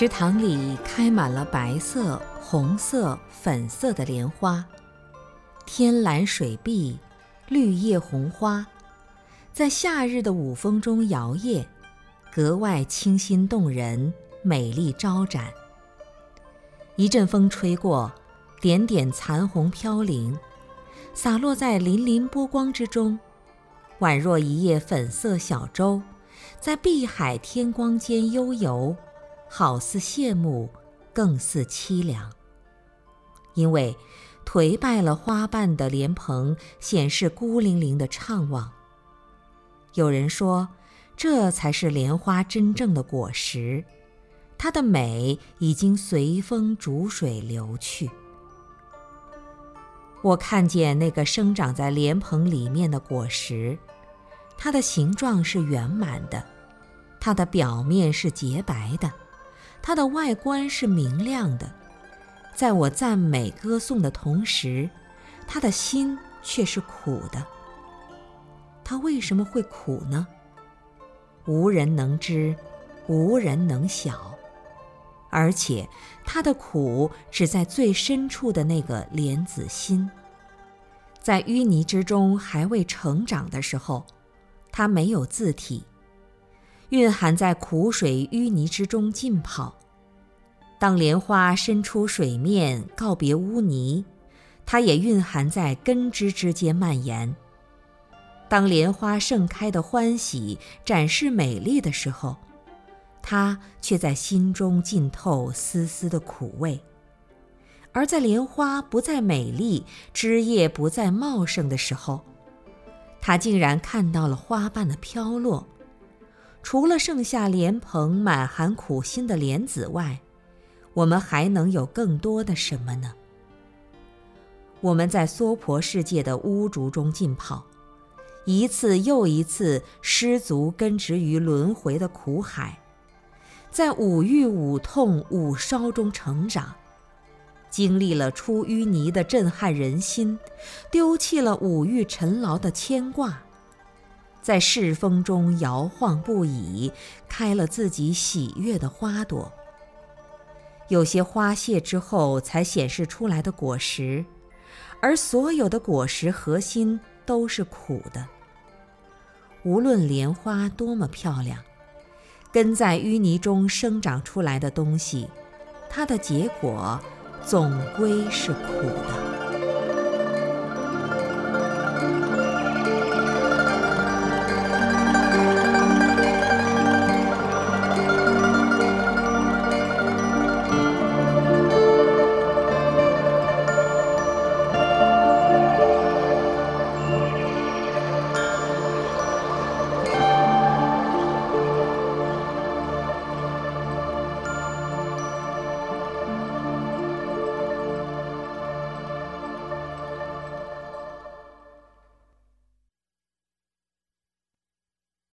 池塘里开满了白色、红色、粉色的莲花，天蓝水碧，绿叶红花，在夏日的午风中摇曳，格外清新动人，美丽招展。一阵风吹过，点点残红飘零，洒落在粼粼波光之中，宛若一叶粉色小舟，在碧海天光间悠游。好似羡慕，更似凄凉。因为颓败了花瓣的莲蓬，显示孤零零的怅望。有人说，这才是莲花真正的果实，它的美已经随风逐水流去。我看见那个生长在莲蓬里面的果实，它的形状是圆满的，它的表面是洁白的。它的外观是明亮的，在我赞美歌颂的同时，他的心却是苦的。他为什么会苦呢？无人能知，无人能晓。而且，他的苦只在最深处的那个莲子心，在淤泥之中还未成长的时候，它没有字体。蕴含在苦水淤泥之中浸泡。当莲花伸出水面告别污泥，它也蕴含在根枝之间蔓延。当莲花盛开的欢喜展示美丽的时候，它却在心中浸透丝丝的苦味。而在莲花不再美丽、枝叶不再茂盛的时候，它竟然看到了花瓣的飘落。除了剩下莲蓬满含苦心的莲子外，我们还能有更多的什么呢？我们在娑婆世界的污浊中浸泡，一次又一次失足根植于轮回的苦海，在五欲五痛五烧中成长，经历了出淤泥的震撼人心，丢弃了五欲尘劳的牵挂。在世风中摇晃不已，开了自己喜悦的花朵。有些花谢之后才显示出来的果实，而所有的果实核心都是苦的。无论莲花多么漂亮，根在淤泥中生长出来的东西，它的结果总归是苦的。